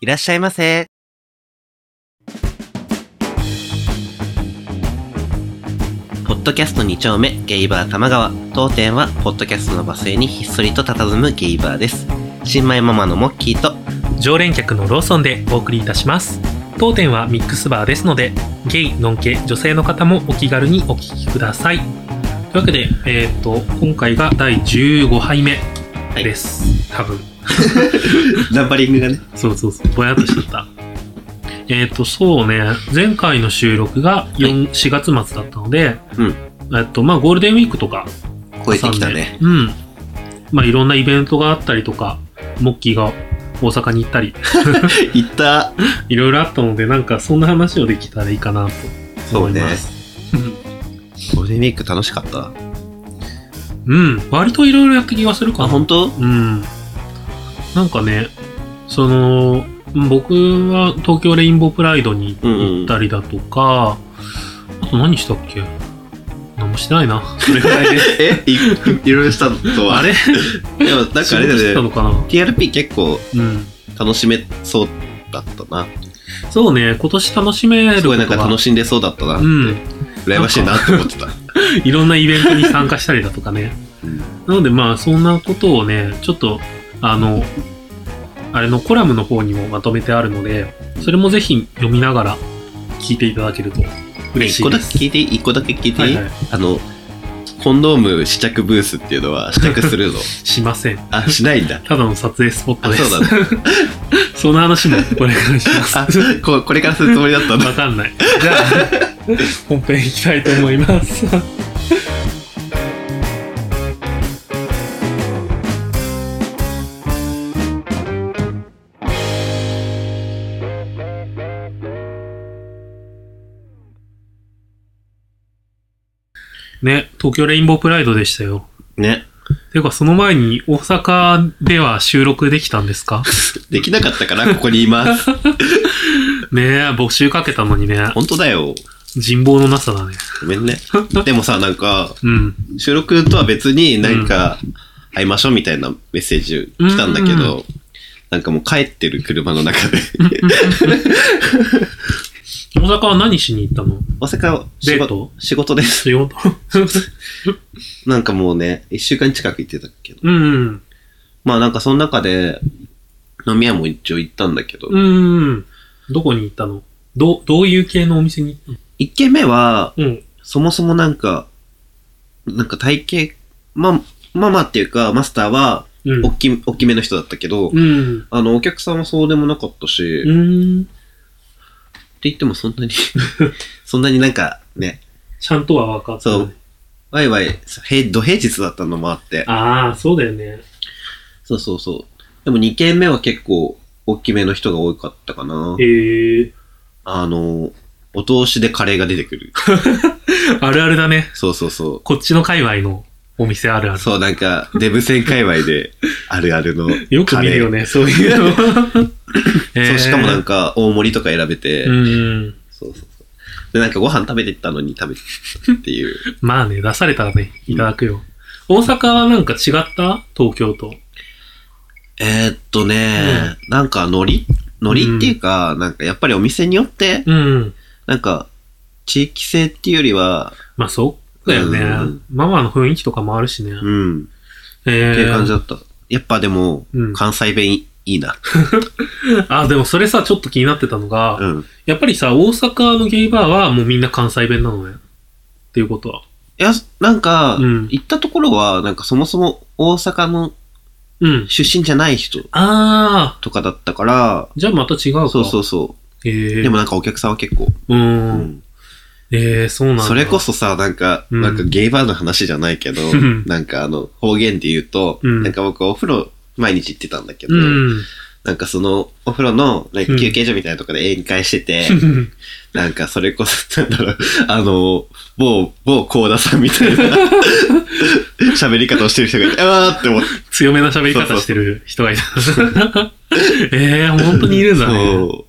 いらっしゃいませ。ポッドキャスト2丁目ゲイバー玉川。当店はポッドキャストのバス停にひっそりと佇むゲイバーです。新米ママのモッキーと常連客のローソンでお送りいたします。当店はミックスバーですのでゲイ、ノンケ、女性の方もお気軽にお聞きください。というわけで、えっ、と今回が第15杯目です、多分。ナンバリングがね。そうそうそう。ぼやっとしちゃった。えっとそうね。前回の収録が4 4月末だったので、うん。えっとまあゴールデンウィークとか超えてきたね。うん。まあいろんなイベントがあったりとか、モッキーが大阪に行ったり、行った。いろいろあったので、なんかそんな話をできたらいいかなと思います。ゴールデンウィーク楽しかった。うん、割といろいろやった気がするかあな。本当？うん。なんかね、その、僕は東京レインボープライドに行ったりだとか、あと何したっけ？何もしてないな。それぐらいで？え？いいろいろしたのとは？あれ？でもなんかあれだよねのかな？TRP 結構うん。楽しめそうだったな。そうね、今年楽しめるすごいなんか楽しんでそうだったなって、うん。羨ましいなって思ってた、いろんなイベントに参加したりだとかね。うん。なのでまあそんなことをね、ちょっとあの、あれのコラムの方にもまとめてあるので、それもぜひ読みながら聞いていただけると嬉し一個だいです。け聞いて一個だけ聞いてはいはいあのコンドーム試着ブースっていうのは 試着するの？しません。あしないんだただの撮影スポットあです。そうだね その話もこれからします。あここれからするつもりだったんだわかんない。じゃあ、本編いきたいと思います。ね、東京レインボープライドでしたよ。ね。ていうか、その前に大阪では収録できたんですか？できなかったからここにいますねえ、募集かけたのにね、本当だよ。人望のなさだね。ごめんね。でもさなんかうん。収録とは別になん。か会いましょうみたいなメッセージ来たんだけど、うん。なんかもう帰ってる車の中で 大阪は何しに行ったの？大阪は仕事デート？仕事です仕事？なんかもうね一週間近く行ってたけどうん。まあなんかその中で飲み屋も一応行ったんだけど、うん。どこに行ったの？どう、どういう系のお店に行っ一軒目はたのうん。そもそもなんかなんか体型まあまあまあっていうかマスターはうん。大き,、大きめの人だったけど、うん。あのお客さんはそうでもなかったし、うん。言ってもそんなに そんなになんかねちゃんとは分かった、ね。そうワイワイ平土平日だったのもあってああ、そうだよね。そうそうそうでも2軒目は結構大きめの人が多かったかなへえ。あのお通しでカレーが出てくる あるあるだね。そうそうそうこっちの界隈のお店あるある。そう、なんか、デブ戦界隈であるあるの。よく見るよね、そういうの。へ そう、ーしかもなんか、大盛りとか選べて、うん。そうそうそう。で、なんかご飯食べてったのに食べてっていう。まあね、出されたらね、いただくよ。大阪はなんか違った？東京と。えーっとね、なんか、海苔？海苔っていうか、なんかやっぱりお店によって、うん。なんか、地域性っていうよりは、まあそうだよね。うんママの雰囲気とかもあるしね。うん、っえていう感じー、だった。やっぱでも、うん関西弁いいな。あ、でもそれさ、ちょっと気になってたのが、うん。やっぱりさ、大阪のゲイバーはもうみんな関西弁なのね。っていうことは。いや、なんか、うん行ったところは、なんかそもそも大阪のうん。出身じゃない人あとかだったから、ー、じゃあまた違うか。そうそうそえう。ー、でもなんかお客さんは結構、う。うんんえー、そうなんだ。それこそさ、なんか、うんなんかゲイバーの話じゃないけどうん、なんかあの、方言で言うと、うんなんか僕お風呂毎日行ってたんだけど、うん。なんかそのお風呂のなんかうん休憩所みたいなところで宴会してて、なんかそれこそ、なんだろう、あの、某、某コーダさんみたいな喋り方をしてる人がいて、あーって思って、強めな喋り方してる人がいた。えー、本当にいるんだね。そ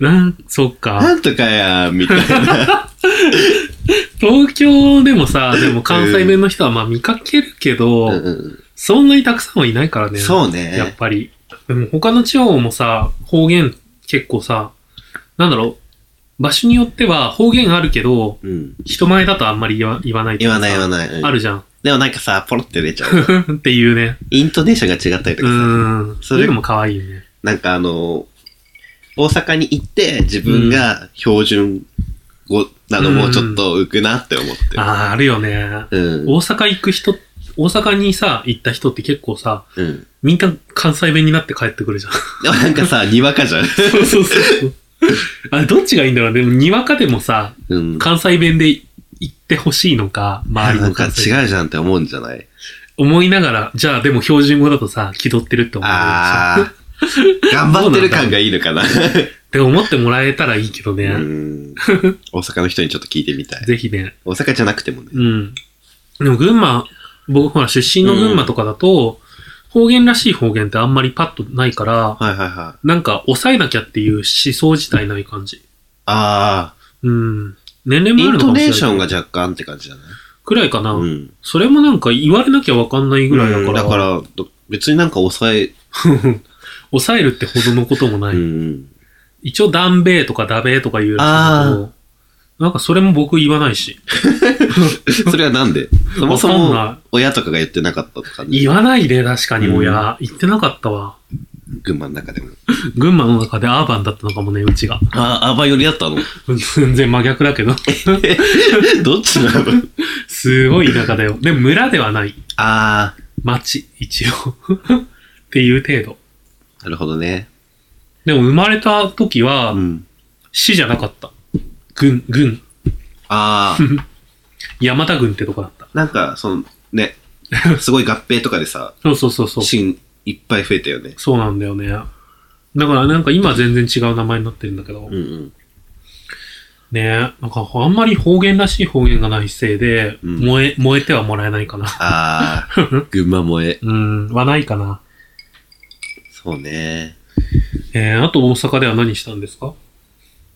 なん、そっう、か。なんとかやー、みたいな。東京でもさ、でも関西弁の人はまあ見かけるけど、うんうんそんなにたくさんはいないからね。そうね。やっぱり。でも他の地方もさ、方言結構さ、なんだろう、場所によっては方言あるけど、うん。人前だとあんまり言わ言わないとかさ言わない言わない。うんあるじゃん。でもなんかさ、ポロって出ちゃう。っていうね。イントネーションが違ったりとうかさ。ーん。それも可愛いよね。なんかあの、大阪に行って自分が標準語なのもちょっと浮くなって思って。ああ、あるよね。うん。大阪行く人、大阪にさ、行った人って結構さ、うん。みんな関西弁になって帰ってくるじゃん。で もなんかさ、にわかじゃん。そうそうそう。あれ、どっちがいいんだろう？ね。でも、にわかでもさ、うん。関西弁で言ってほしいのか、周りなんかの関西弁違うじゃんって思うんじゃない？思いながら、じゃあでも標準語だとさ、気取ってるって思う。ああ。頑張ってる感がいいのかな。って思ってもらえたらいいけどね。うん。大阪の人にちょっと聞いてみたい。ぜひね。大阪じゃなくてもね。うん。でも群馬、僕ほら出身の群馬とかだと、方言らしい方言ってあんまりパッとないから、はいはいはい。なんか抑えなきゃっていう思想自体ない感じ。ああ。うん。年齢もインあるのかもしれない。トネーションが若干って感じじゃないくらいかな。うん。それもなんか言われなきゃわかんないぐらいだから。うんだから、ど別になんか抑え、抑えるってほどのこともない。うん。一応、ダンベーとかダベーとか言うらしけど、なんかそれも僕言わないし。それはなんで？そもそも親とかが言ってなかったとか、言わないで、確かに親。言ってなかったわ。群馬の中でも。群馬の中でアーバンだったのかもね、うちが。ああ、アバ寄りだったの？全然真逆だけど。どっちなの？すごい田舎だよ。でも村ではない。あ町、一応。っていう程度。あ、なるほどね。でも生まれた時はう、ん。市じゃなかった。郡、郡。ああ、山田郡ってとこだった。なんか、その、ね、すごい合併とかでさ、そうそうそうそう。シいっぱい増えたよね。そうなんだよね。だからなんか今全然違う名前になってるんだけど。うんうん。ねなんかあんまり方言らしい方言がないせいで、うん燃え、燃えてはもらえないかな。ああ、群馬萌え。うん、はないかな。そうね。えー、あと大阪では何したんですか？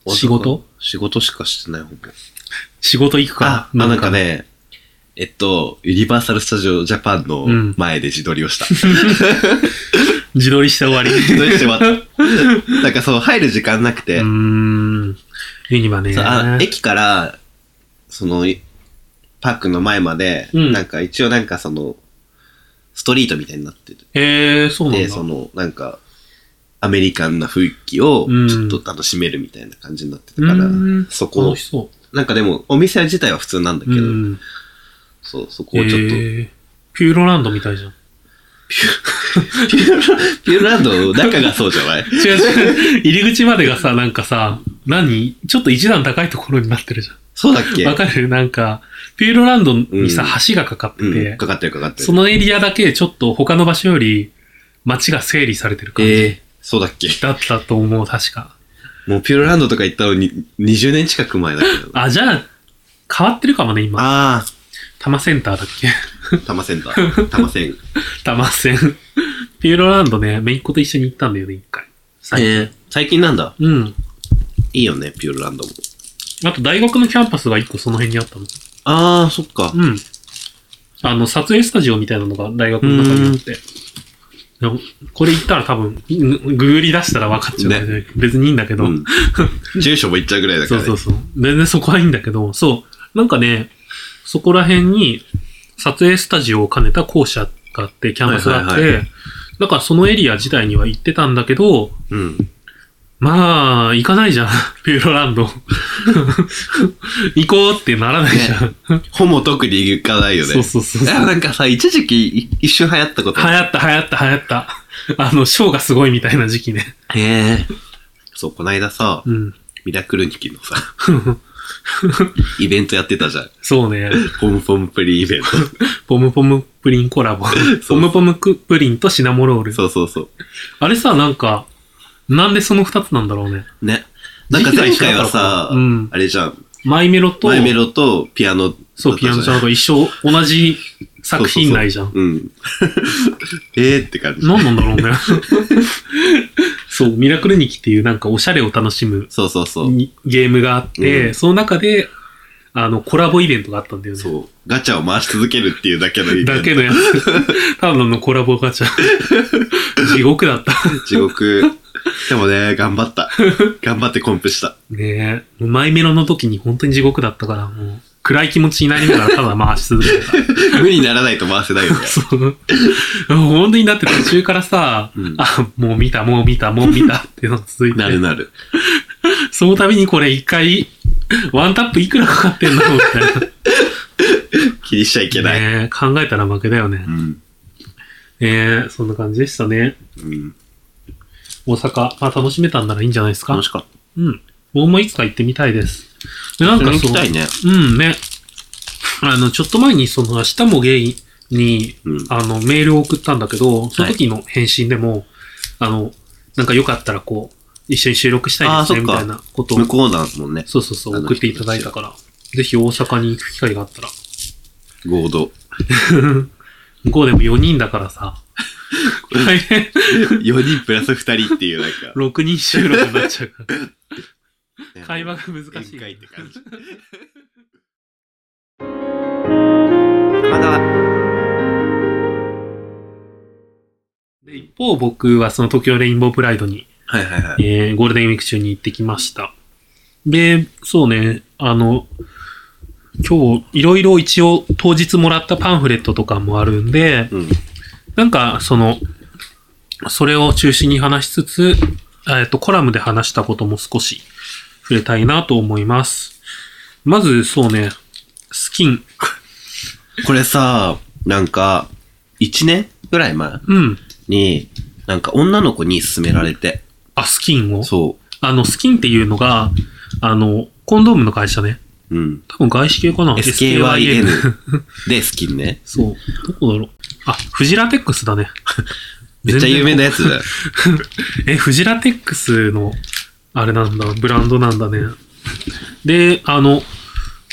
仕事？仕事しかしてないほぼ。仕事行くか？あ、まあなんか。ね、えっと、ユニバーサル・スタジオ・ジャパンのうん前で自撮りをした。自撮りして終わり。自撮りして終わった。なんかそう、入る時間なくて、うーん。ユニバね。あ駅から、その、パークの前まで、うんなんか一応なんかその、ストリートみたいになってて、えー、そうなんで、だ。その、なんか、アメリカンな雰囲気をうんちょっと楽しめるみたいな感じになってたから、うんそこそなんかでも、お店自体は普通なんだう。けど、うん。そう、そこをちょっと、えーピューロランドみたいじゃん。ピューロ、ピューロランド、中がそうじゃない？違う違う。入り口までがさ、なんかさ、何？ちょっと一段高いところになってるじそうだっけ？ゃん。わかる？なんか、ピューロランドにさ、橋がかかってて、うん、かかってるかかってる。そのエリアだけちょっと他の場所より街が整理されてる感じ。ええそうだっけ？だったと思う、確か。もうピューロランドとか行ったのに20年近く前だけど。あ、じゃあ、変わってるかもね、今。あ多摩センターだっけ？あ、タマセンター。タマセン。多摩線。ピューロランドね、めいっ子と一緒に行ったんだよね、一回。最近ええ最近なんだ。うん。いいよね、ピューロランドも。あと大学のキャンパスが一個その辺にあったの。ああ、そっか。うん。あの、撮影スタジオみたいなのが大学の中にあって。でもこれ言ったら多分、グググり出したら分かっちゃうからね。別にいいんだけど。うん。住所も行っちゃうぐらいだから、ね。そうそうそう。全然そこはいいんだけど、そう。なんかね、そこら辺に撮影スタジオを兼ねた校舎があって、キャンパスがあって、はいはいはだからそのエリア自体には行ってたんだけど、うん。まあ、行かないじゃん。ピューロランド。行こうってならないじゃん。ほぼ特に行かないよね。そうそうそういそう。やなんかさ、一時期い一瞬流行ったこと流行った流行った流行った。あの、ショーがすごいみたいな時期ね。へえ。そう、こないださ、うん。ミラクルニキのさ、イベントやってたじゃん。そうね。ポムポムプリンイベンポムポムプリンコラボ。ポムポムクプリンとシナモロールト。。そうそうそう。あれさ、なんか、なんでその二つなんだろうね。ね。なんか前回はさ、うんあれじゃん。マイメロと、マイメロとピアノ。そう、ピアノちゃんと一緒、同じ作品内じゃん。うん。えーって感じ。何なんだろうね。そう、ミラクルニキっていうなんかおしゃれを楽しむそうそうそう。にゲームがあって、うんその中で、あの、コラボイベントがあったんだよね。そう。ガチャを回し続けるっていうだけのイベントだけのやつ。ただのコラボガチャ。地獄だった。地獄。でもね、頑張った。頑張ってコンプした。ねえ。マイメロの時に本当に地獄だったから、もう、暗い気持ちになりながらただ回し続けてた。無にならないと回せないよね。そう。本当にだって途中からさ、うんあ、もう見た、もう見た、もう見たっていうのが続いて、なるなる。その度にこれ一回、ワンタップいくらかかってんのみたいな。気にしちゃいけない。ねえ考えたら負けだよねう。ん。ええそんな感じでしたね。うん。大阪、まあ楽しめたんならいいんじゃないですか楽。しかっうん。僕もいつか行ってみたいです。でなんかそう、きたいね。うんね。あの、ちょっと前にその、明日もゲイに、うん。あの、メールを送ったんだけど、その時の返信でも、あの、なんかよかったらこう、一緒に収録したいですね、みたいなことを向、こうなんもんね。そうそうそう、送っていただいたから、ぜひ大阪に行く機会があったら。合同。向こうでも4人だからさ、大変、4人プラス2人っていうなんか。6人収録になっちゃうから、会話が難しい。って感じ。まだ、で一方、僕はその東京レインボープライドに、はいはいはい。えーゴールデンウィーク中に行ってきました。で、そうね、あの、今日、いろいろ一応当日もらったパンフレットとかもあるんで、うん。なんか、その、それを中心に話しつつ、えっと、コラムで話したことも少し触れたいなと思います。まず、そうね、スキン。これさ、なんか、1年ぐらい前うん。に、なんか女の子に勧められて。あ、スキンを？そあの、スキンっていうのが、あの、コンドームの会社ね。う。うん。多分外資系かな？SKYN でスキンね。そう。どこだろう？あ、フジラテックスだね。めっちゃ有名なやつだよ。え、フジラテックスの、あれなんだ、ブランドなんだね。で、あの、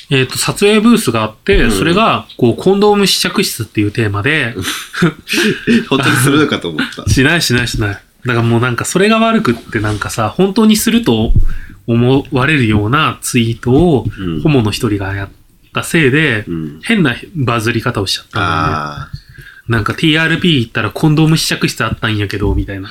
えっ、と、撮影ブースがあって、うんそれが、こう、コンドーム試着室っていうテーマで、本当にするのかと思った。しないしないしない。だからもうなんかそれが悪くってなんかさ、本当にすると思われるようなツイートを、うんホモの一人がやったせいで、うん。変なバズり方をしちゃったんだよね。あなんか TRP 行ったらコンドーム試着室あったんやけど、みたいな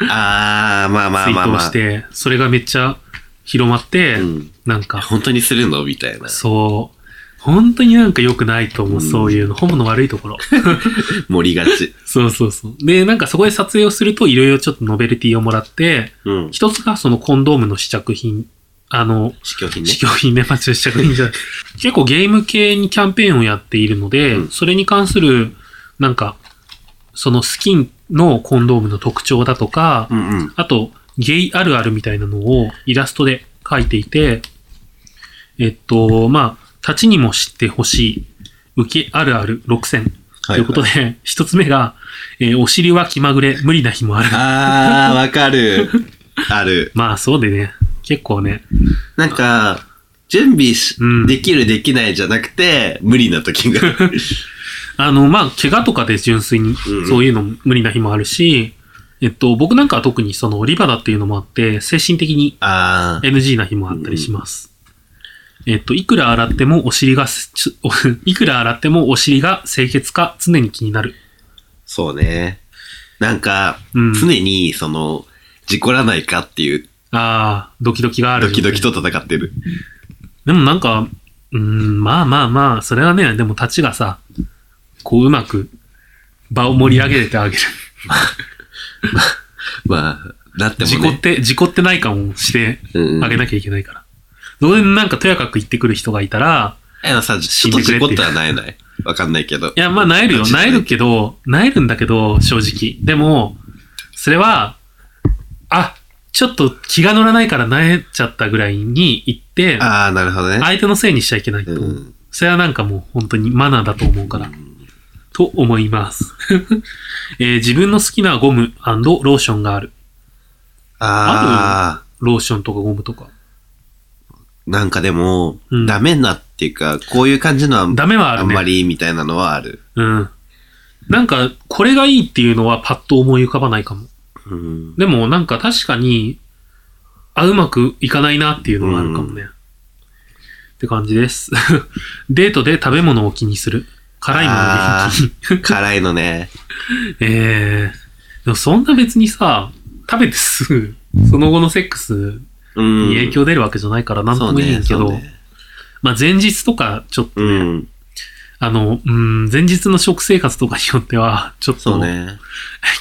あ。ああ、まあまツイートをあまあまあ。して、それがめっちゃ広まって、うん。なんか、本当にするの？みたいな。そう、本当になんか良くないと思う、うんそういうの。ホモの悪いところ。盛りがち。そうそうそう。で、なんかそこで撮影をするといろいろちょっとノベルティをもらって、うん。一つがそのコンドームの試着品、あの、試供品ね試。供品ね、まあ、試着品じゃない。結構ゲーム系にキャンペーンをやっているので、うんそれに関する、なんか、そのスキンのコンドームの特徴だとか、うんうん。あと、ゲイあるあるみたいなのをイラストで描いていて、えっと、まあ、立ちにも知ってほしい、受けあるある6選ということで、一、つ目が、えーお尻は気まぐれ、無理な日もある。あー、わかる。ある。まあ、そうでね、結構ね、なんか、準備し、うんできるできないじゃなくて、無理な時が。あの、まあ、怪我とかで純粋にうんそういうの無理な日もあるし、えっと、僕なんかは特にそのリバダっていうのもあって、精神的に。NG な日もあったりします。えっと、いくら洗ってもお尻が いくら洗ってもお尻が清潔か常に気になる。そうね。なんか、うん常に、その、事故らないかっていう、ああ、ドキドキがある、ドキドキと。戦ってる。でもなんか、うーん、まあまあまあ、それはね、でも立ちがさ、こううまく場を盛り上げてあげる。まあ、なってもね。事故って、事故ってない感をしてうんあげなきゃいけないから。それでなんかとやかく言ってくる人がいたら、あのさ、ちょっと事故ったらなえない。わかんないけど。いや、まあ、なえるよ。なえるけど、なえるんだけど、正直。でも、それは、あ、ちょっと気が乗らないからなえちゃったぐらいに言って、ああ、なるほどね。相手のせいにしちゃいけないと思う。うん。それはなんかもう本当にマナーだと思うから、と思います。えー自分の好きなゴムローションがある。ああ、ローションとかゴムとか。なんかでも、うんダメなっていうか、こういう感じのは、ダメはあるね。あんまりみたいなのはある。うん。なんか、これがいいっていうのはパッと思い浮かばないかも。うん。でもなんか確かに、あ、うまくいかないなっていうのがあるかもね。って感じです。デートで食べ物を気にする。辛いもの。辛いのね。えー、でもそんな別にさ、食べてすぐ、その後のセックスうん。に影響出るわけじゃないからなんともいいんやけど、ねまあ前日とかちょっとね、そうん。あの、うん、前日の食生活とかによっては、ちょっと、ね。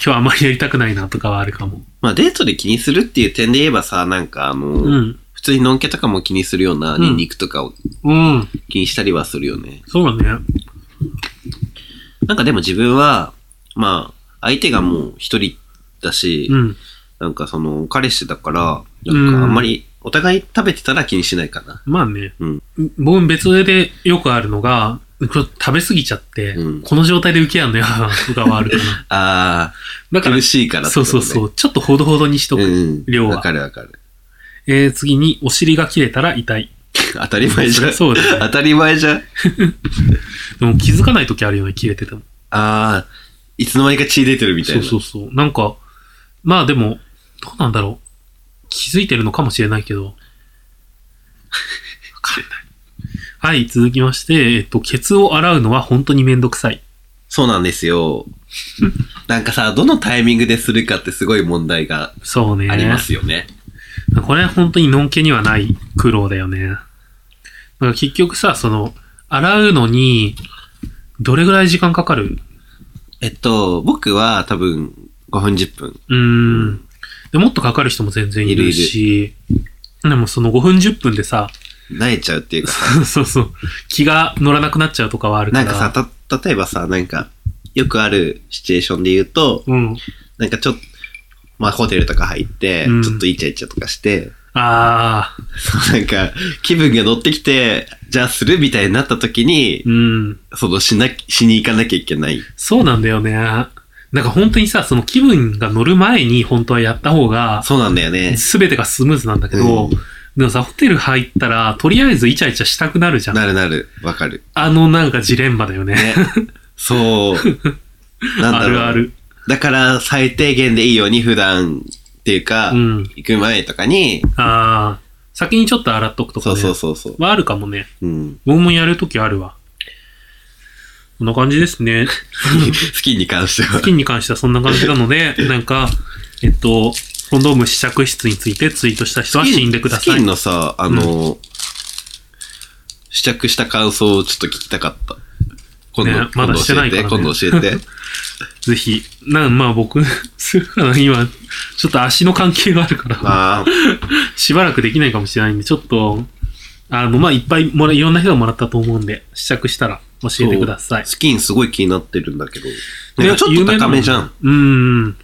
今日あんまりやりたくないなとかはあるかも。まあデートで気にするっていう点で言えばさ、なんかあの、うん。普通にのんけとかも気にするようなうんニンニクとかをうん。気にしたりはするよね。そうだね。なんかでも自分は、まあ、相手がもう一人だし、うん。なんかその、彼氏だから、うんなんかあんまり、お互い食べてたら気にしないかな。まあね。うん。僕別でよくあるのが、食べ過ぎちゃって、うんこの状態で受けやんのよ、とかはあるかな。あだから苦、しいからそうそうそう、ちょっとほどほどにしとく。うん。量はわかるわかる。えー、次に、お尻が切れたら痛い。当たり前じゃん。そうだね当たり前じゃん。でも気づかない時あるよね、切れてても。ああ、いつの間にか血出てるみたいそうな。そうそう。なんか、まあでも、どうなんだろう。気づいてるのかもしれないけど。わかんない。はい、続きまして、えっと、ケツを洗うのは本当にめんどくさい。そうなんですよ。なんかさ、どのタイミングでするかってすごい問題が。ありますよね。これは本当にのんけにはない苦労だよね。だから結局さ、その、洗うのに、どれぐらい時間かかる？えっと、僕は多分5分10分。うーん。でもっとかかる人も全然いるし、でもその5分10分でさ、慣れちゃうっていうか そうそう、気が乗らなくなっちゃうとかはあるから。なんかさ、た、例えばさ、なんか、よくあるシチュエーションで言うと、うん。なんかちょっと、まあホテルとか入って、うんちょっとイチャイチャとかして、ああ、そうなんか、気分が乗ってきて、じゃあするみたいになった時に、うん。そのしな、しに行かなきゃいけない。そうなんだよね。なんか本当にさ、その気分が乗る前に本当はやった方が、そうなんだよね。すべてがスムーズなんだけど、うんでもさ、ホテル入ったら、とりあえずイチャイチャしたくなるじゃん。なるなる。わかる。あのなんかジレンマだよね。ね。そう。なんだろう。あるある。だから、最低限でいいように普段っていうか、うん。行く前とかに、ああ、先にちょっと洗っとくとかそうね。そうそうそう。はあるかもね。うん。僕もやるときあるわ。こんな感じですね。スキンに関してはス。キンに関してはそんな感じなので、なんか、えっと、コンドーム試着室についてツイートした人は死んでくだスキさい。ンのさ、あの、試着した感想をちょっと聞きたかった。今度、ねまだしてないからね今度教えて。ぜひ。な、まあ僕、するかな今、ちょっと足の関係があるから、まあ、しばらくできないかもしれないんで、ちょっと、あの、まあいっぱいもら、いろんな人がもらったと思うんで、試着したら教えてください。スキンすごい気になってるんだけど。なんかちょっと高めじゃん。うん。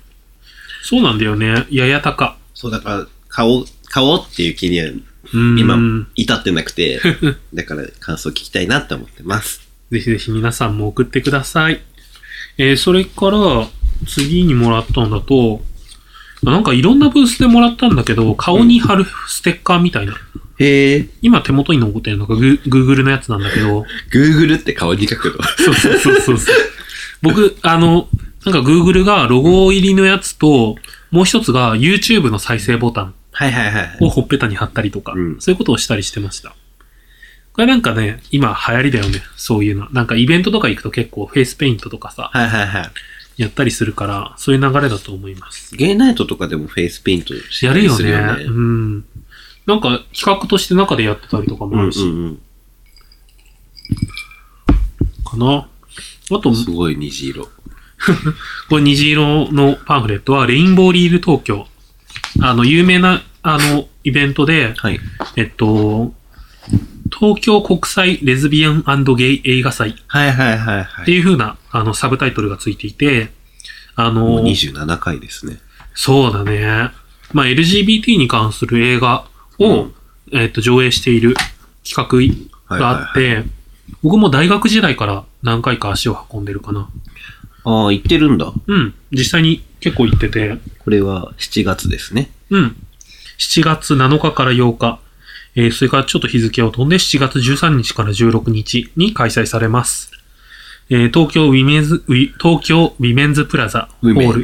そうなんだよね。やや高。そう、だから、買おう、買おうっていう気にはうん。今、至ってなくて、だから感想聞きたいなって思ってます。ぜひぜひ皆さんも送ってください。えー、それから、次にもらったんだと、なんかいろんなブースでもらったんだけど、顔に貼るステッカーみたいな。へえ。今手元に残ってるのがグ Google のやつなんだけど、Google って顔に書くの？そうそうそうそうそう。僕、あの、なんか Google がロゴ入りのやつと、もう一つが YouTube の再生ボタンはいはいはい。をほっぺたに貼ったりとか、うんそういうことをしたりしてました。これなんかね、今流行りだよね。そういうの。なんかイベントとか行くと結構フェイスペイントとかさ、はいはいはい。やったりするから、そういう流れだと思います。ゲイナイトとかでもフェイスペイントしやるよすね。うん。なんか企画として中でやってたりとかもあるし、んうん。かな。あと、すごい虹色。これ虹色のパンフレットは、レインボーリール東京。あの、有名な、あの、イベントで、はい。えっと、東京国際レズビアンゲイ映画祭はいはいはいはい。っていう風な、あの、サブタイトルがついていて、あもうの、27回ですね。そうだね。まあ、LGBT に関する映画を、うんえっと、上映している企画があって、僕も大学時代から何回か足を運んでるかな。ああ、行ってるんだ。うん。実際に結構行ってて、これは7月ですね。うん。7月7日から8日、えーそれからちょっと日付を飛んで7月13日から16日に開催されます。えー東京ウィメンズ、ウィ東京ウィメンズプラザホール、ウ ウ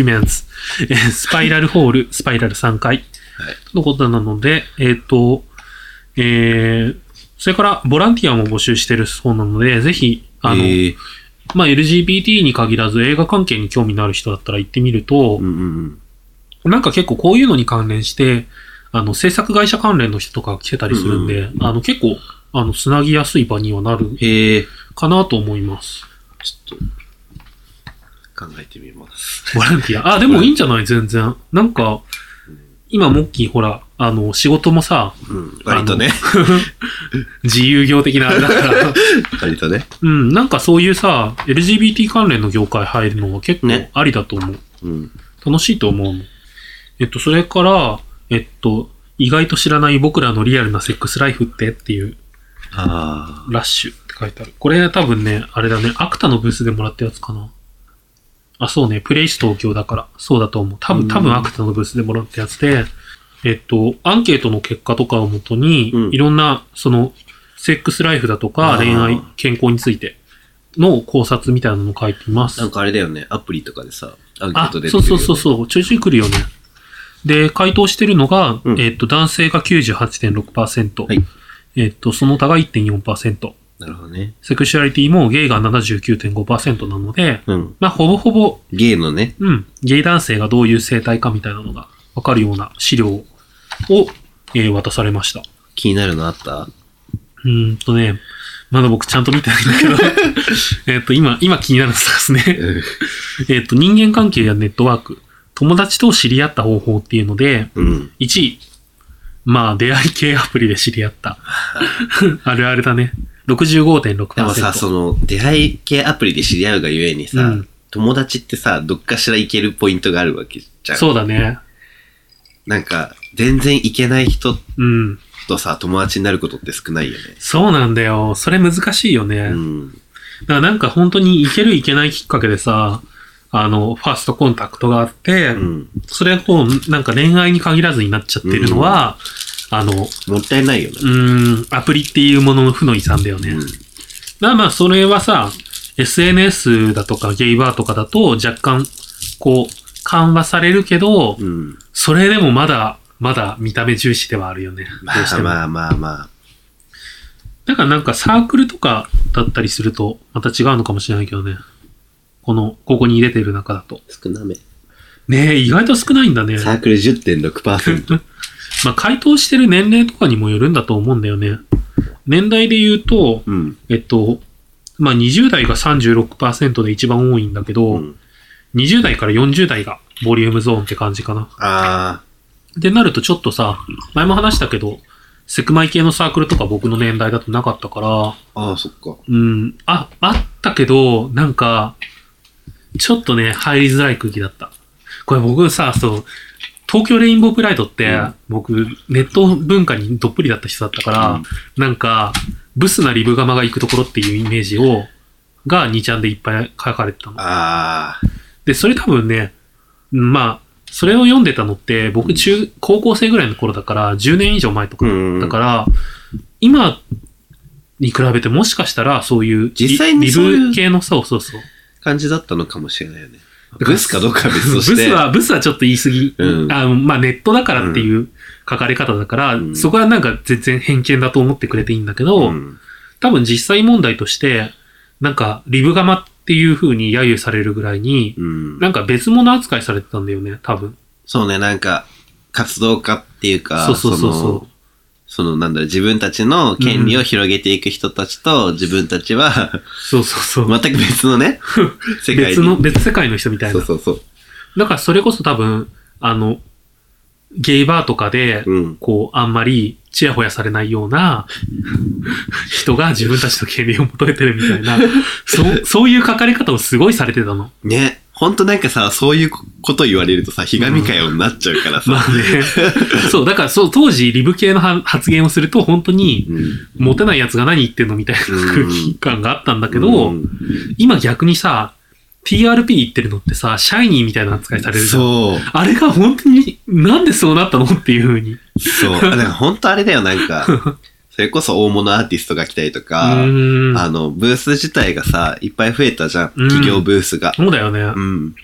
ィメンズ。えースパイラルホール、スパイラル3階。はい。のことなので、えっ、と、えーそれから、ボランティアも募集してるそうなので、ぜひ、あの、えー。まあ、LGBT に限らず映画関係に興味のある人だったら行ってみるとうん、うん。なんか結構こういうのに関連して、あの、制作会社関連の人とか来てたりするんで、うんうんうんあの、結構、あの、つなぎやすい場にはなるかなと思います。ちょっと、考えてみます。ボランティア。あ、でもいいんじゃない？全然。なんか、今、モッキーほら、あの、仕事もさ、うん、割とね。自由業的なだから、割とね。うん、なんかそういうさ、LGBT 関連の業界入るのは結構ねありだと思う。うん。楽しいと思うの。えっと、それから、えっと、意外と知らない僕らのリアルなセックスライフってっていう、あラッシュって書いてある。これ多分ね、あれだね、アクタのブースでもらったやつかな。あ、そうね、プレイス東京だから、そうだと思う。多分、うん多分アクタのブースでもらったやつで、えっと、アンケートの結果とかをもとに、うんいろんな、その、セックスライフだとか、あー恋愛、健康についての考察みたいなのを書いていますあ。な。んかあれだよね。アプリとかでさ、アンケーあト出てそうそうそうう。そう、ちょいちょい来るよね。で、回答してるのが、うんえっと、男性が98.6%、はいえっと、その他が1.4%、なるほどね。セクシュアリティもゲイが79.5%なので、うん。まあ、ほぼほぼ、ゲイのね。うん、ゲイ男性がどういう生態かみたいなのがわかるような資料を、えー渡されました。気になるのあった？うーんとね、まだ僕ちゃんと見てないんだけど、えっと、今、今気になるの探すね。えっと、人間関係やネットワーク、友達と知り合った方法っていうので、うん。1位。まあ、出会い系アプリで知り合った。あるあるだね。65.6%。でもさ、その、出会い系アプリで知り合うがゆえにさ、うん友達ってさ、どっかしら行けるポイントがあるわけじゃん。そうだね。なんか、全然行けない人うん。とさ、友達になることって少ないよね。そうなんだよ。それ難しいよね。だうん。からなんか本当に行ける行けないきっかけでさ、あの、ファーストコンタクトがあって、うん。それがこう、なんか恋愛に限らずになっちゃってるのは、あの、もったいないよね。うーん、アプリっていうものの負の遺産だよね。うん。まあまあ、それはさ、SNS だとかゲイバーとかだと若干、こう、緩和されるけど、うん。それでもまだ、まだ見た目重視ではあるよね。ま。あまあまあまあ。だからなんかサークルとかだったりすると、また違うのかもしれないけどね。この、ここに入れてる中だと。少なめ。ねえ、意外と少ないんだね。サークル10.6%。まあ、回答してる年齢とかにもよるんだと思うんだよね。年代で言うと、うん。えっと、まあ、20代が36%で一番多いんだけど、うん。20代から40代がボリュームゾーンって感じかな。あでなるとちょっとさ、前も話したけど、セクマイ系のサークルとか僕の年代だとなかったから、あ、ああ、そっか。うん、あ、あったけど、なんか、ちょっとね、入りづらい空気だった。これ僕さ、そう、東京レインボープライドって、うん僕、ネット文化にどっぷりだった人だったから、うんなんか、ブスなリブガマが行くところっていうイメージを、が2ちゃんでいっぱい書かれてたの。で、それ多分ね、まあ、それを読んでたのって、僕中、高校生ぐらいの頃だから、10年以上前とかうん。だから、今に比べてもしかしたら、そういう、実際にリそう系の、そうそうそう。感じだったのかもしれないよね。ブスかどうかは別とブして。スは、ブスはちょっと言い過ぎ。うんあまあ、ネットだからっていう書かれ方だから、うんそこはなんか全然偏見だと思ってくれていいんだけど、うん。多分実際問題として、なんか、リブガマっていう風に揶揄されるぐらいに、うん。なんか別物扱いされてたんだよね、多分。そうね、なんか、活動家っていうか、そうそうそうのそその、なんだろう、自分たちの権利を広げていく人たちと、自分たちは、う。そうそうそう。全く別のね、世界に。別の、別世界の人みたいな。そうそうそう。だからそれこそ多分、あの、ゲイバーとかで、うん。こう、あんまり、ちやほやされないような 人が自分たちの権利を求めてるみたいな、そう、そういう書かれ方をすごいされてたの。ね。ほんとなんかさ、そういうこと言われるとさ、ひがみかよになっちゃうからさ。まあね。そう、だからそう、当時リブ系のは発言をすると本当に、うん。モテない奴が何言ってんのみたいな空気感があったんだけど、うん今逆にさ、TRP 言ってるのってさ、シャイニーみたいな扱いされるじゃん。そう。あれが本当に、なんでそうなったのっていう風に。そう。だから本当あれだよ、なんか、それこそ大物アーティストが来たりとか、あの、ブース自体がさ、いっぱい増えたじゃん。うん企業ブースが。そうだよね。うん。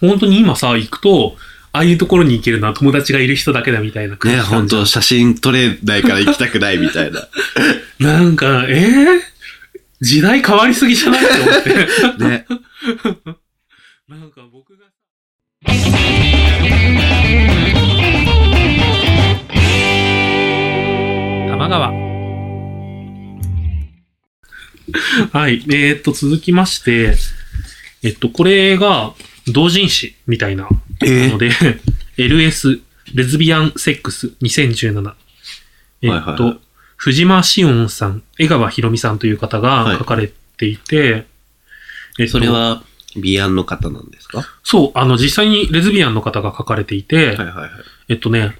本当に今さ、行くと、ああいうところに行けるのは友達がいる人だけだみたいな感じゃん本当写真撮れないから行きたくないみたいな。なんか、えー、時代変わりすぎじゃない？と思って。ね。なんか僕が。川。はい。えー、っと、続きまして、えっと、これが、同人誌みたいなえので、LS、レズビアンセックス2017。えっと、はいはいはい藤間志音さん、江川ひろみさんという方が書かれていて、えっとそれは、ビアンの方なんですか？そう、あの、実際にレズビアンの方が書かれていて、はいはいはい。えっとね、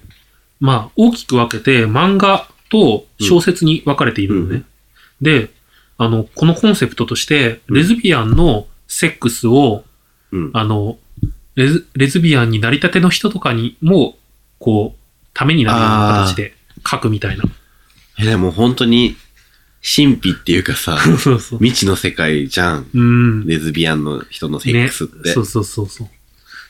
まあ、大きく分けて漫画と小説に分かれているのね。うんで、あの、このコンセプトとして、うんレズビアンのセックスを、うん。あの、レズレズビアンになりたての人とかにも、こう、ためになるような形で書くみたいな。え、でも本当に、神秘っていうかさ、そうそうそう。未知の世界じゃん。うん。レズビアンの人のセックスって。ね、そうそうそうそう。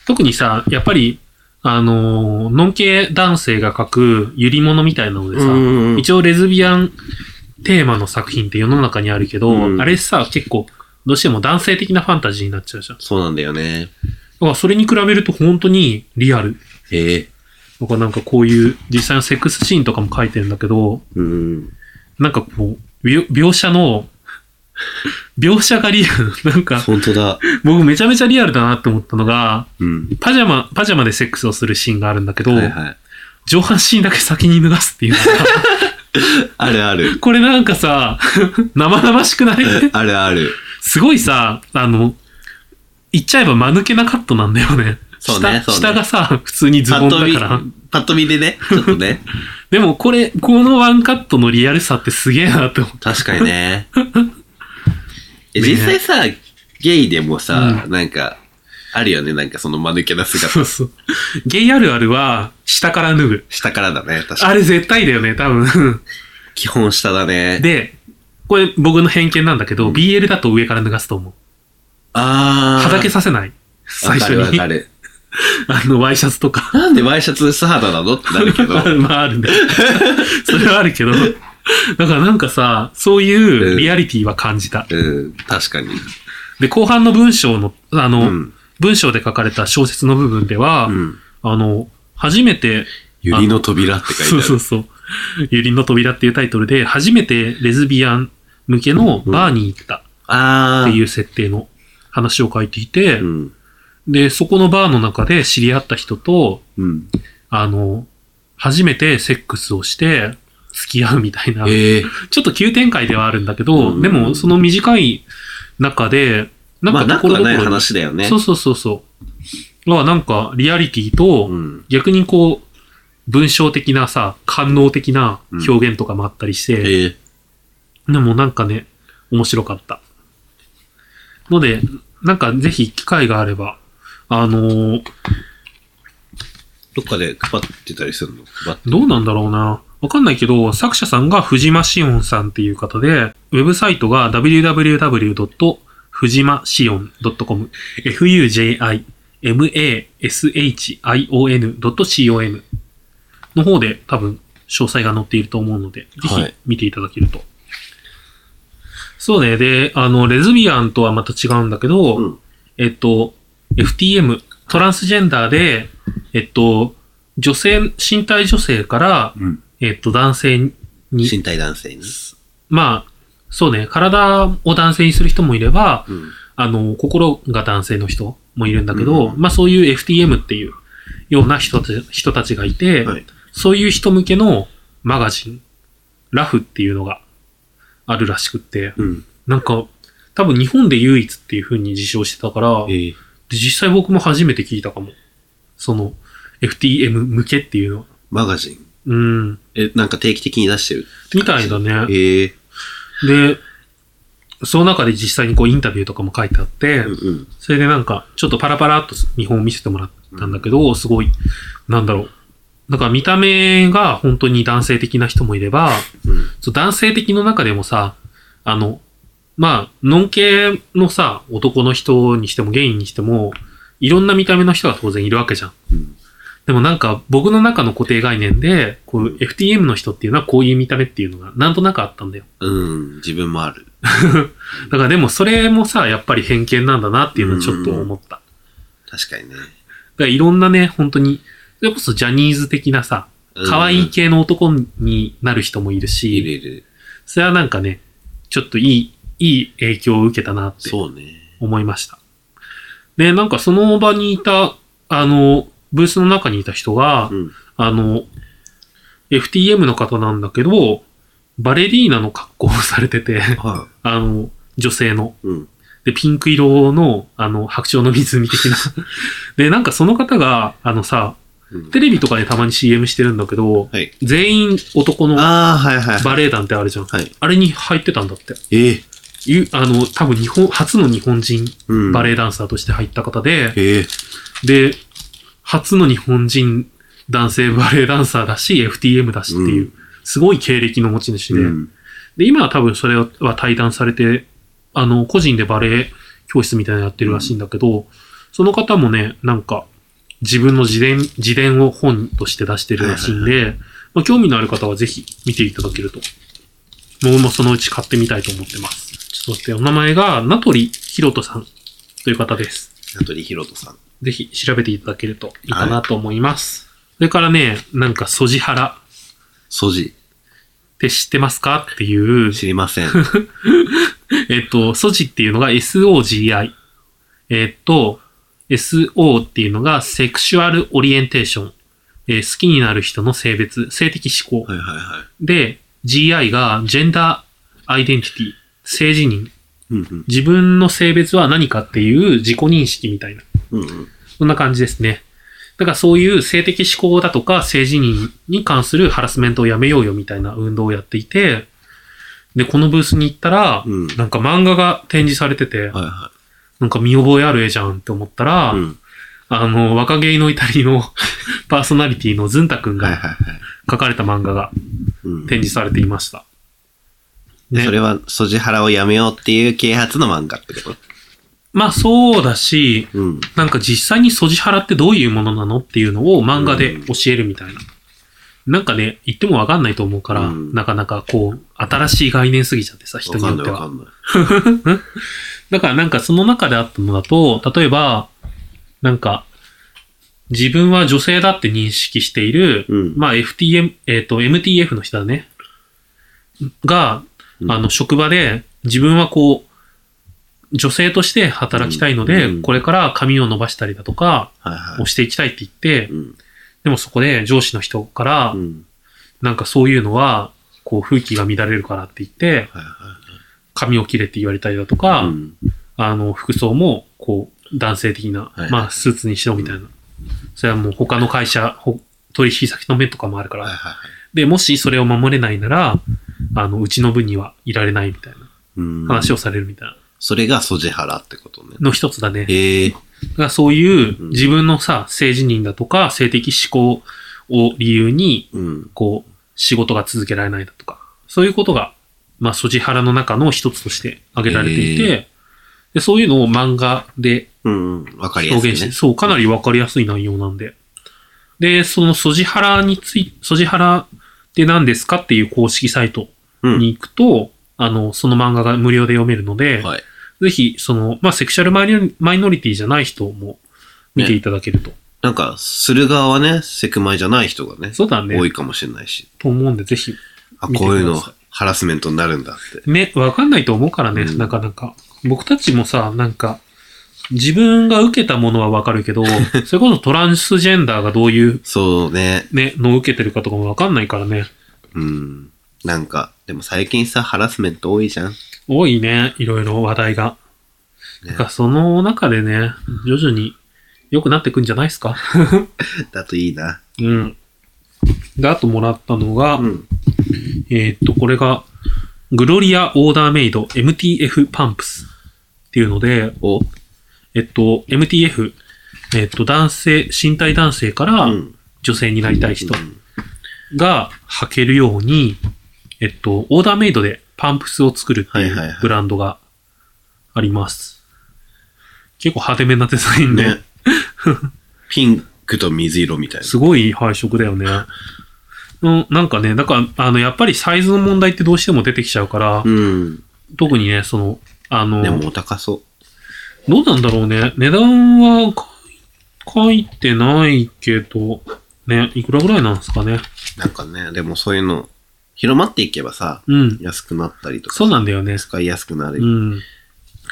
特にさ、やっぱり、あのー、ノン系男性が書くゆり物みたいなのでさ、うん一応レズビアンテーマの作品って世の中にあるけど、うんあれさ、結構、どうしても男性的なファンタジーになっちゃうじゃん。だそうなんだよね。からそれに比べると本当にリアル。へえ。だからなんかこういう実際のセックスシーンとかも書いてるんだけど、うん。なんかこう、描描写の、描写がリアル。なんか、本当だ。僕めちゃめちゃリアルだなって思ったのが、うん。パジャマ、パジャマでセックスをするシーンがあるんだけど、はいはい。上半身だけ先に脱がすっていうのが、あるある。これなんかさ、生々しくない？あるある。すごいさ、あの、言っちゃえば間抜けなカットなんだよね。下そうねそうね下がさ、普通にズボンだから。パッと見でね、ちょっとね。でもこれ、このワンカットのリアルさってすげえなって思った。確かにね。えね実際さ、ゲイでもさ、うなんか、あるよね、なんかその間抜けなそ姿。うそう。ゲイあるあるは、下から脱ぐ。下からだね、確かに。あれ絶対だよね、多分。基本下だね。で、これ僕の偏見なんだけど、うん BL だと上から脱がすと思う。あー。はだけさせない。最初にわかるわか。る。あの、ワイシャツとか。なんでワイシャツ素肌なの？ってなるけど。まああるんだよ。それはあるけど。だからなんかさ、そういうリアリティは感じた。うん、確かに。で、後半の文章の、あうの、ん。文章で書かれた小説の部分では、うん。あの、初めて、ゆりの扉って書いてある。そうそうそう。ゆりの扉っていうタイトルで、初めてレズビアン向けのバーに行った。っていう設定の話を書いていて、うん。で、そこのバーの中で知り合った人と、うん。あの、初めてセックスをして、付き合うみたいな、ええちょっと急展開ではあるんだけど、うんでも、その短い中で、なんまあ、かところどころに、ない話だよね。そうそうそうそう。まあなんか、リアリティと、うん。逆にこう、文章的なさ、官能的な表現とかもあったりして、ええでもなんかね、面白かった。ので、なんかぜひ機会があれば、あのーどっかで配ってたりするの？配って。どうなんだろうな。わかんないけど、作者さんが藤間しおんさんっていう方で、ウェブサイトが www.fujimashion.com fujimashion.com の方で多分詳細が載っていると思うので、ぜひはい見ていただけると。そうね。で、あの、レズビアンとはまた違うんだけど、うんえっと、FTM、トランスジェンダーで、えっと、女性、身体女性から、うん。えっと、男性に、身体男性に？まあ、そうね、体を男性にする人もいれば、うん。あの、心が男性の人もいるんだけど、うんまあそういう FTM っていうような人たち人たちがいて、はい。そういう人向けのマガジン、ラフっていうのがあるらしくって、うん。なんか、多分日本で唯一っていう風に自称してたから、ええで実際僕も初めて聞いたかも。その、FTM 向けっていうのは。マガジン。うん。え、なんか定期的に出してるみたいだね。ええで、その中で実際にこうインタビューとかも書いてあって、うんうん。それでなんか、ちょっとパラパラっと見本を見せてもらったんだけど、すごい、なんだろう。だから見た目が本当に男性的な人もいれば、うん。そう男性的の中でもさ、あの、まあ、ノン系のさ、男の人にしてもゲイにしても、いろんな見た目の人が当然いるわけじゃん。うんでもなんか僕の中の固定概念で、こう FTM の人っていうのはこういう見た目っていうのがなんとなくあったんだよ。うん、自分もある。だからでもそれもさ、やっぱり偏見なんだなっていうのはちょっと思った。だか確かにね。らいろんなね、本当に、それこそジャニーズ的なさ、可愛い系の男になる人もいるいし、るいる。それはなんかね、ちょっといい、いい影響を受けたなって。思いました。で、なんかその場にいた、あの、ブースの中にいた人が、うん。あの、FTM の方なんだけど、バレリーナの格好をされてて、は あの、女性の。い。うん。で、ピンク色の、あの、白鳥の湖的な。で、なんかその方が、あのさ、うんテレビとかでたまに CM してるんだけど、はい。全員男の。バレエ団ってあるじゃん。はい。あれに入ってたんだって。ええいうあの、多分日本、初の日本人うん。バレエダンサーとして入った方で、ええで、初の日本人男性バレエダンサーだし、FTM だしっていう、うんすごい経歴の持ち主で、うん。で、今は多分それは対談されて、あの、個人でバレエ教室みたいなのやってるらしいんだけど、その方もね、なんか、自分の自伝、自伝を本として出してるらしいんで、まあ、興味のある方はぜひ見ていただけると。僕もそのうち買ってみたいと思ってます。ちょっと待って、お名前が、名取ひろとさんという方です。名取ひろとさん。ぜひ調べていただけるといいかなと思います。それからね、なんか、ソジハラソジ。って知ってますか？っていう、知りません。えっと、ソジっていうのが SOGI。えっと、SO っていうのがセクシュアルオリエンテーション。えー好きになる人の性別、性的思考。はいはいはで、GI がジェンダーアイデンティティ、性自認。い。うんうん。自分の性別は何かっていう自己認識みたいな。うんうん。そんな感じですね。だからそういう性的思考だとか性自認に関するハラスメントをやめようよみたいな運動をやっていて、で、このブースに行ったら、うんなんか漫画が展示されてて、はいはなんか見覚えある絵じゃんって思ったら、い。うん。あの、若芸の至りの パーソナリティのズンタくんが。書かれた漫画がうん。展示されていました。ねそれは、ソジハラをやめようっていう啓発の漫画ってこと？まあそうだし、うん。なんか実際にソジハラってどういうものなのっていうのを漫画で教えるみたいな。なんかね、言ってもわかんないと思うから、うんなかなかこう、新しい概念すぎちゃってさ、人わによっては。んない。だからなんかその中であったのだと、例えば、なんか、自分は女性だって認識している、うんまあ FTM、えっ、と、MTF の人だね。が、うんあの、職場で自分はこう、女性として働きたいので、うんこれから髪を伸ばしたりだとか、はいはいを。していきたいって言って、うん。でもそこで上司の人から、うん。なんかそういうのは、こう、風紀が乱れるからって言って、はいはい髪を切れって言われたりだとか、はい。うん。あの、服装も、こう、男性的な、はいまあ、スーツにしろみたいな。それはもう他の会社、ほ取引先の目とかもあるから。はいはいはい。で、もしそれを守れないなら、あの、うちの部にはいられないみたいなうん。話をされるみたいな。それがソジハラってことね。の一つだね。へえ。だからそういううん自分のさ、性自認だとか性的思考を理由に、うん。こう、仕事が続けられないだとか、そういうことが、まあ、ソジハラの中の一つとして挙げられていへて、でそういうのを漫画で表現して、。そう、かなりわかりやすい内容なんで。で、そのソジハラについ、ソジハラって何ですかっていう公式サイトうん。に行くと、あの、その漫画が無料で読めるので、はい。ぜひ、その、まあ、セクシャルマイノマイノリティじゃない人も見ていただけると。なんか、する側はね、セクマイじゃない人がね、そうだね多。いかもしれないし。と思うんで、ぜひ。あ、こういうのハラスメントになるんだって。ね、わかんないと思うからね、うんなかなか。僕たちもさ、なんか、自分が受けたものはわかるけど、それこそトランスジェンダーがどういうそうね。ね、のを受けてるかとかもわかんないからね。うん。なんか、でも最近さ、ハラスメント多いじゃん。多いね、いろいろ話題が。ねだからその中でね、徐々に良くなってくんじゃないですか？だといいな。うん。で、あともらったのが、うん。えーっと、これが、グロリアオーダーメイド MTF パンプスっていうので、おえっと、MTF、えっと、男性、身体男性からうん。女性になりたい人うんが履けるように、えっと、オーダーメイドでパンプスを作るっていうブランドがあります。結構派手めなデザインで、ね。ピンクと水色みたいな。すごい配色だよね。うん、なんかね、だから、あの、やっぱりサイズの問題ってどうしても出てきちゃうから、うん。特にね、その、あの、でもお高そどうなんだろうね。値段は書いてないけど、ね、いくらぐらいなんですかね。う。なんかね、でもそういうの、広まっていけばさ、うん。安くなったりとか、そうなんだよね。使いやすくなる、うん。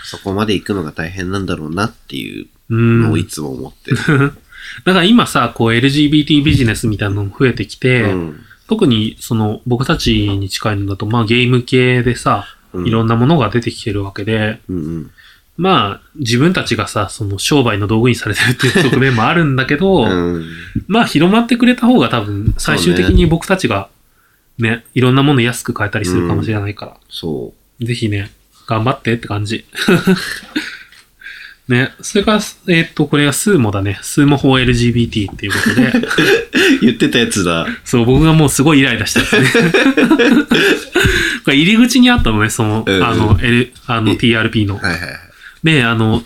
そこまで行くのが大変なんだろうなっていううん。のをいつも思ってる。だから今さ、こう LGBT ビジネスみたいなのも増えてきて、うん特にその僕たちに近いのだと、まあゲーム系でさ、うんいろんなものが出てきてるわけで、うんうん。まあ自分たちがさ、その商売の道具にされてるっていう側面もあるんだけど、うん。まあ広まってくれた方が多分最終的に僕たちがね、いろんなもの安く買えたりするかもしれないから、そぜひね、頑張ってって感じ。ね、それから、えーっと、これがスーモだね。スーモ法 LGBT っていうことで、う。言ってたやつだ。そう、僕がもうすごいイライラしたやつね。これ入り口にあったのね、その、うんうんあの、L、あの、え TRP の。はいはいはい。で、あの、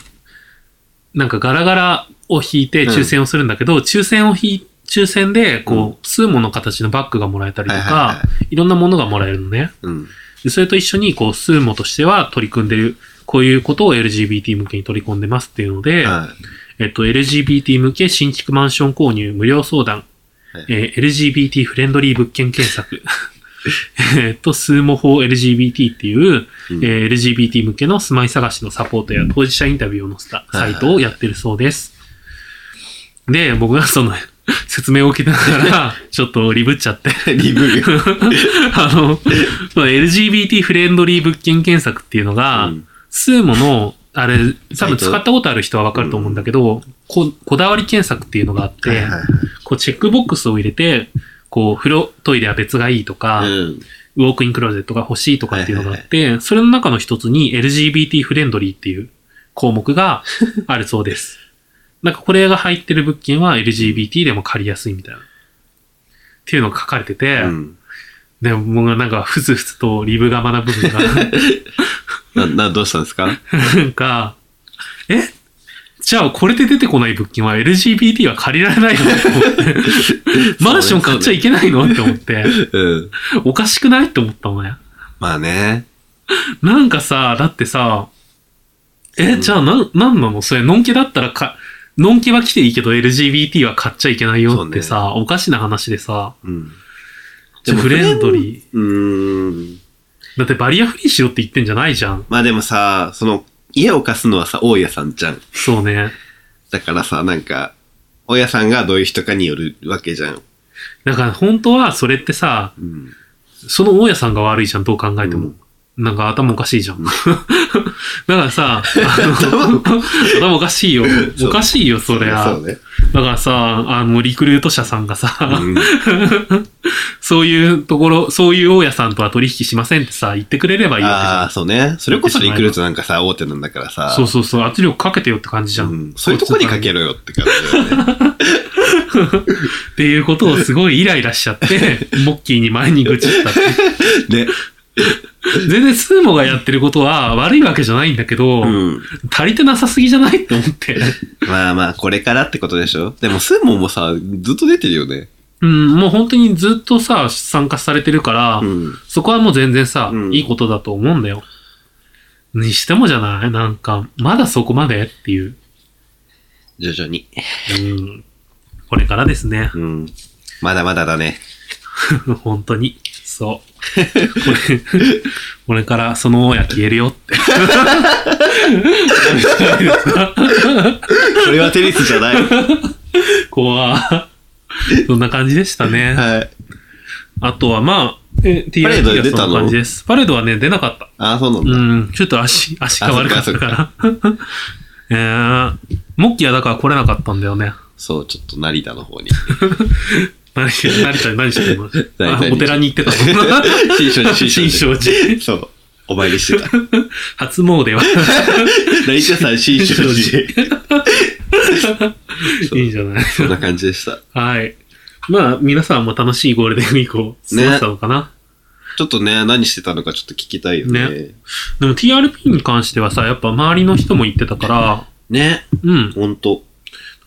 なんかガラガラを引いて抽選をするんだけど、抽選を引い、抽選で、こう、スーモの形のバッグがもらえたりとはいはいはか、いろんなものがもらえるのね。うん。でそれと一緒に、こう、スーモとしては取り組んでる、こういうことを LGBT 向けに取り込んでますっていうので、はえっと、LGBT 向け新築マンション購入無料相談、はいえー LGBT フレンドリー物件検索、えっと、スーモ法 LGBT っていう、い。うんえー LGBT 向けの住まい探しのサポートや当事者インタビューを載せたサイトをやってるそうです。で、僕がその 説明を受けながら、ちょっとリブっちゃって、リブル。あの、LGBT フレンドリー物件検索っていうのが、うんスーモの、あれ、多分使ったことある人はわかると思うんだけど、ここだわり検索っていうのがあって、はいはいはいこうチェックボックスを入れて、こう、風呂、トイレは別がいいとか、うん。ウォークインクローゼットが欲しいとかっていうのがあって、それの中の一つに LGBT フレンドリーっていう項目があるそうです。なんかこれが入ってる物件は LGBT でも借りやすいみたいな。っていうのが書かれてて、うん。でもなんかふつふつとリブが学ぶ部分が、な、な、どうしたんですか？なんか、え？じゃあこれで出てこない物件は LGBT は借りられないの？マンション買っちゃいけないの？って思って、うん。おかしくない？って思ったのね。まあね。なんかさ、だってさ、え、じゃあなん、なんなの？それ、のんけだったらか、のんけは来ていいけど LGBT は買っちゃいけないよってさ、おかしな話でさ、うん。フレンドリー。うーん。だってバリアフリーしろって言ってんじゃないじゃん。まあでもさ、その、家を貸すのはさ、大家さんじゃん。そうね。だからさ、なんか、大家さんがどういう人かによるわけじゃん。だから本当はそれってさ、うん。その大家さんが悪いじゃん、どう考えても。なんか頭おかしいじゃん。だからさ、あ の頭おかしいよ。おかしいよ、それは。そうね。だからさ、あの、リクルート社さんがさ、うん。そういうところ、そういう大家さんとは取引しませんってさ、言ってくれればいいわけじああ、ゃん。そうね。それこそリクルートなんかさ、大手なんだからさ。そうそうそう、圧力かけてよって感じじゃん。うんそういうとこにかけろよって感じだよね。っていうことをすごいイライラしちゃって、モッキーに前に愚痴ったって。ね。全然スーモがやってることは悪いわけじゃないんだけど、うん。足りてなさすぎじゃないって思って。まあまあ、これからってことでしょでも、スーモンもさ、ずっと出てるよね。うん、もう本当にずっとさ、参加されてるから、うん。そこはもう全然さ、うんいいことだと思うんだよ。にしてもじゃない？なんか、まだそこまでっていう。徐々に。うん。これからですね。うん。まだまだだね。本当に。そう。これ、からその親消えるよって。これはテニスじゃない。怖そんな感じでしたね。はい。あとはまあ、え、TRT 出たの？はそんな感じです。パレードはね、出なかった。ああ、そうなんだ。うん、ちょっと足、足が悪かったから。えー、モッキーはだから来れなかったんだよね。そう、ちょっと成田の方に。何、何ちゃん何してんのお寺に行ってたの新勝寺、新勝寺。そう。お参りしてた。初詣は成田さん、新勝寺。いいじゃないそんな感じでした。はい。まあ、皆さんも楽しいゴールデンウィークを過ごしたのかな。ちょっとね、何してたのかちょっと聞きたいよね。ね。でも TRP に関してはさ、やっぱ周りの人も言ってたから、ねうん。ほんと。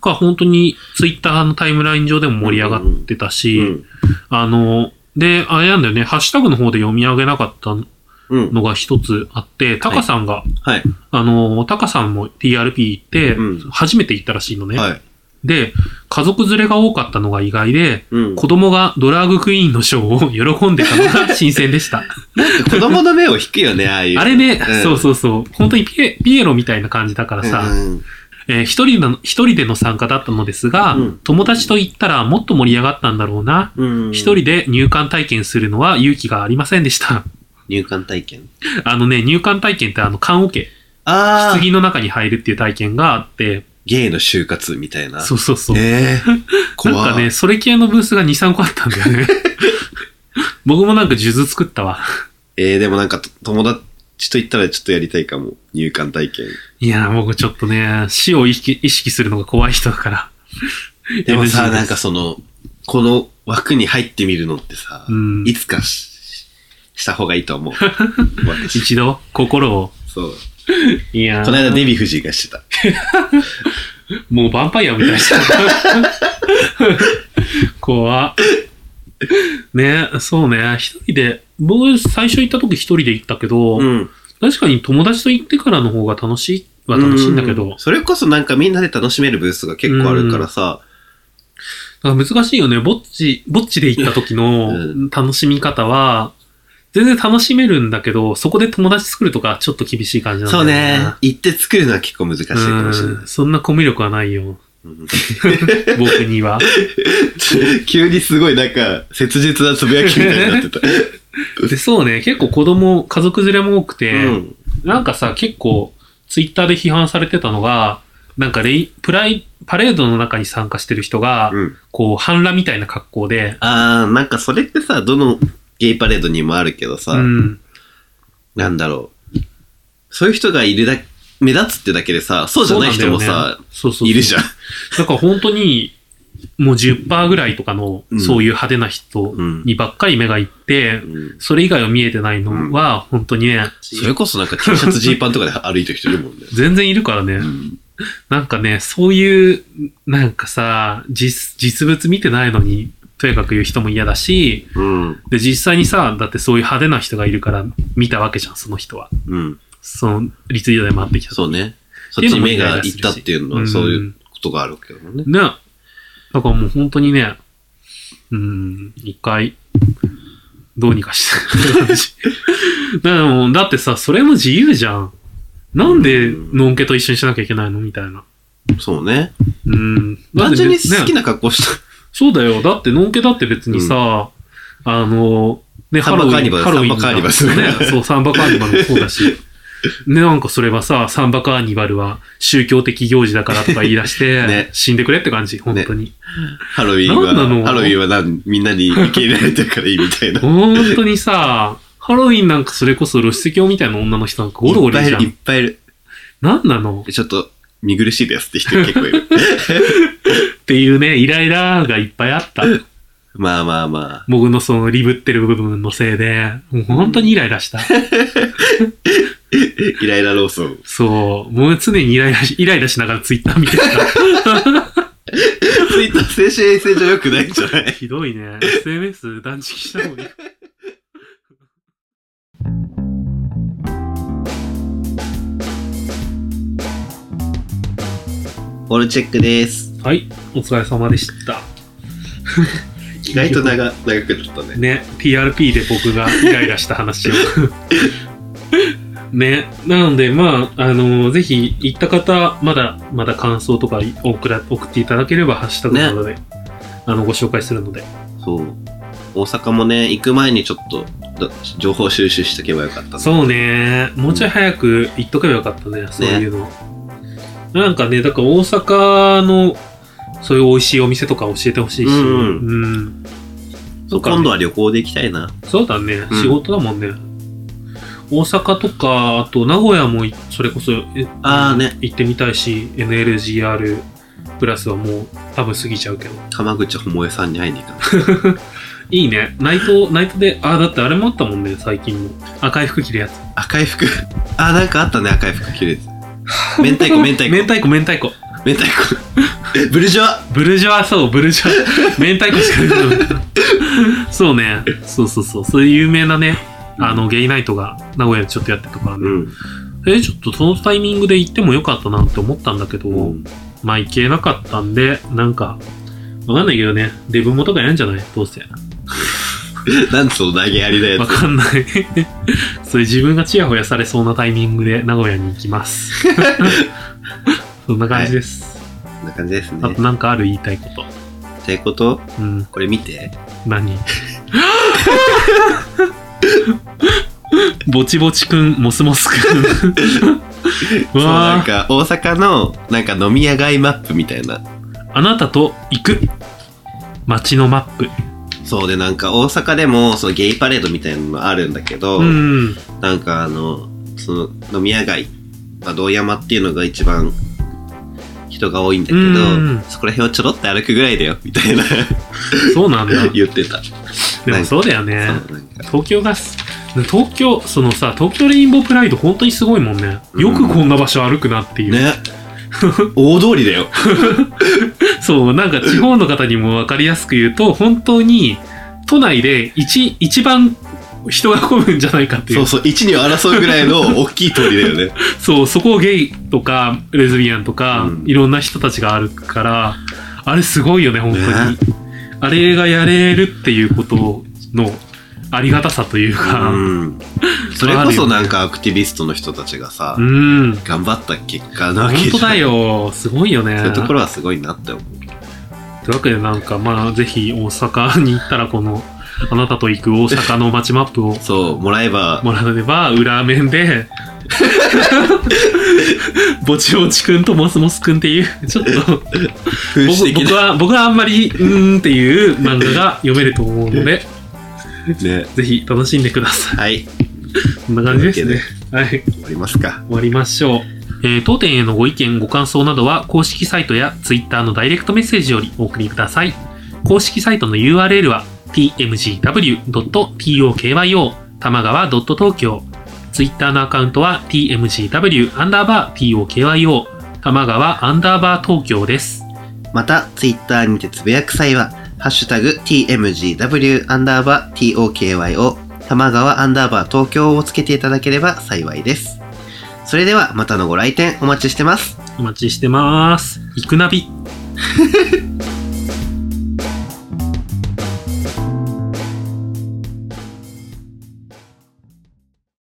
だが本当にツイッターのタイムライン上でも盛り上がってたし、うん。あの、で、あれなんだよね、ハッシュタグの方で読み上げなかったうん。のが一つあって、タカさんが、はい。あの、タカさんも TRP 行ってうん、初めて行ったらしいのね。はい。で、家族連れが多かったのが意外で、うん。子供がドラァグクイーンのショーを喜んでたのが新鮮でした。子供の目を引くよね、ああいう。あれね、うんそうそうそう。本当にピエピエロみたいな感じだからさ、うんえー一人の、一人での参加だったのですが、うん友達と行ったらもっと盛り上がったんだろうな。うん。一人で入館体験するのは勇気がありませんでした。入館体験？あのね、入館体験ってあの、棺桶、ああ。棺の中に入るっていう体験があって、ゲイの就活みたいな。そうそうそう。ええ なんかね、それ系のブースが2、3個あったんだよね。僕もなんか数珠作ったわ。えー、でもなんかと友達と言ったらちょっとやりたいかも。入館体験。いや、僕ちょっとね、死を意識意識するのが怖い人だから。でもさ、なんかその、この枠に入ってみるのってさ、うんいつかしした方がいいと思う。私。一度、心を。そう。いやーこの間デヴィ夫人がしてた。もうヴァンパイアみたいな。怖っねそうね、一人で、僕最初行った時一人で行ったけど、ん。確かに友達と行ってからの方が楽しいは楽しいんだけど、うそれこそなんかみんなで楽しめるブースが結構あるからさ、だから難しいよね。ぼっち、ぼっちで行った時のう楽しみ方は、全然楽しめるんだけど、そこで友達作るとかちょっと厳しい感じなんだそうよね。ね。行って作るのは結構難しいかもしれないうん。そんなコミュ力はないよ。う ん僕には。急にすごいなんか、切実なつぶやきみたいになってた。で、そうね、結構子供、家族連れも多くて、うん。なんかさ、結構、ツイッターで批判されてたのが、なんかレイ、プライ、パレードの中に参加してる人が、うん。こう、反乱みたいな格好で、あー、なんかそれってさ、どのゲイパレードにもあるけどさ、うん。なんだろう。そういう人がいるだ目立つってだけでさ、そうじゃない人もさね、そうそうそういるじゃん。だから本当に、もう10%ぐらいとかの、うんそういう派手な人うん。にばっかり目がいって、うんそれ以外は見えてないのは、本当にね、それこそなんか T シャツ、ジーパンとかで歩いてる人いるもんね。全然いるからね。うん。なんかね、そういう、なんかさ、実、実物見てないのに、とにかく言う人も嫌だし、うん。で、実際にさ、だってそういう派手な人がいるから見たわけじゃん、その人は。うん。その、リツイートで回ってきた。そうね。そっちに目がいったっていうのは、そういうことがあるけどね。ね。だからもう本当にね、うん、一回、どうにかして感じ。だからもうだってさ、それも自由じゃん。なんで、のんけと一緒にしなきゃいけないの？みたいな。そうね。うん。単純に好きな、な格好した。そうだよ。だって、のんけだって別にさ、あの、ね、ハロウィンサンバカーニバルね、そう、サンバカーニバルもそうだし。ね、なんかそれはさ、サンバカーニバルは宗教的行事だからとか言い出して、ね死んでくれって感じ、本当に。ハロウィンは、なの？ハロウィンはなんみんなに受け入れられてるからいいみたいな。本当にさ、ハロウィンなんかそれこそ露出狂みたいな女の人なんかゴロゴロいるじゃいっぱいいる、いっん。ぱいいる。なんなの？ちょっと、見苦しいですって人結構いる。っていうね、イライラがいっぱいあった。まあまあまあ。僕のそのリブってる部分のせいで、もう本当にイライラした。イライラローソン。そう。もう常にイライラし、イライラしながらツイッター見てた。ツイッター精神衛生上良くないんじゃない？ひどいね。SNS 断食した方がいい。オールチェックです。はい。お疲れ様でした。意外と長、長くなったね。ね、TRP で僕がイライラした話を。ね、なので、まあ、あの、ぜひ、行った方、まだ、まだ感想とか送ら送っていただければ、ハッシュタグなどで、あの、ご紹介するので。そう。大阪もね、行く前にちょっと、だ情報収集しとけばよかったねそうね、もうちょい早く行っとけばよかったね、そういうの。なんかね、だから大阪の、そういう美味しいお店とか教えてほしいし、うんうん。そう今度は旅行で行きたいな。そうだね、うん。仕事だもんね。大阪とか、あと名古屋もいそれこそえあーね行ってみたいし、NLGR プラスはもう多分過ぎちゃうけど。浜口百恵さんに会いに行い。いいね。ナイト、ナイトで、あ、だってあれもあったもんね、最近も。赤い服着るやつ。赤い服。あ、なんかあったね、赤い服着るやつ。明太子、明太子。明太子、明太子。明太子。ブルジョワブルジョワ、そう、ブルジョワ。明太子しか出てこない。そうね。そうそうそう。そういう有名なね、あの、ゲイナイトが名古屋でちょっとやってたからね。うん。え、ちょっとそのタイミングで行ってもよかったなって思ったんだけど、うんまあ行けなかったんで、なんか、わかんないけどね、デブモとかやるんじゃない？どうせ。なんでその投げやりだやわつ。かんない。それ自分がチヤホヤされそうなタイミングで名古屋に行きます。そんな感じです。こんな感じですね。あとなんかある言いたいこと。っていうこと？うん、これ見て。何？ぼちぼちくん、モスモスくん。そう、なんか、大阪の、なんか飲み屋街マップみたいな。あなたと行く。街のマップ。そうで、なんか大阪でも、そのゲイパレードみたいなのあるんだけど、うん。なんかあの、その飲み屋街、まあ、道山っていうのが一番人が多いんだけど、うんそこら辺をちょろって歩くぐらいだよ、みたいなそうなんだ。言ってた。でもそうだよね。東京がす、東京、そのさ、東京レインボープライド本当にすごいもんね。うんよくこんな場所歩くなっていう。ね。大通りだよ。そう、なんか地方の方にも分かりやすく言うと、本当に都内で一、一番人が混むんじゃないかっていう。そうそう、一二を争うぐらいの 大きい通りだよね。そう、そこをゲイとか、レズビアンとか、うんいろんな人たちが歩くから、あれすごいよね、本当に。ねあれがやれるっていうことのありがたさというか、うん。それこそなんかアクティビストの人たちがさ、うん。頑張った結果なわけじゃん本当だ。よ。すごいよね。そういうところはすごいなって思う。というわけでなんかまあぜひ大阪に行ったらこのあなたと行く大阪の街マップをそう、もらえば、もらえば裏面でぼちぼちくんとモスモスくんっていうちょっと風刺的僕僕は僕はあんまりうーんっていう漫画が読めると思うのでな。ね。ぜひ楽しんでくださいはい。こんな感じですねはい終わりますか。終わりましょう。えー当店へのご意見、ご感想などは公式サイトや Twitter のダイレクトメッセージよりお送りください。公式サイトの URL は tmgw.tokyo 玉川 .tokyo Twitter のアカウントは tmgw アンダーバー tokyo 玉川アンダーバー東京です。また、ツイッターにてつぶやく際は、ハッシュタグ tmgw アンダーバー tokyo 玉川アンダーバー東京をつけていただければ幸いです。それではまたのご来店お待ちしてます。お待ちしてます。行くナビ。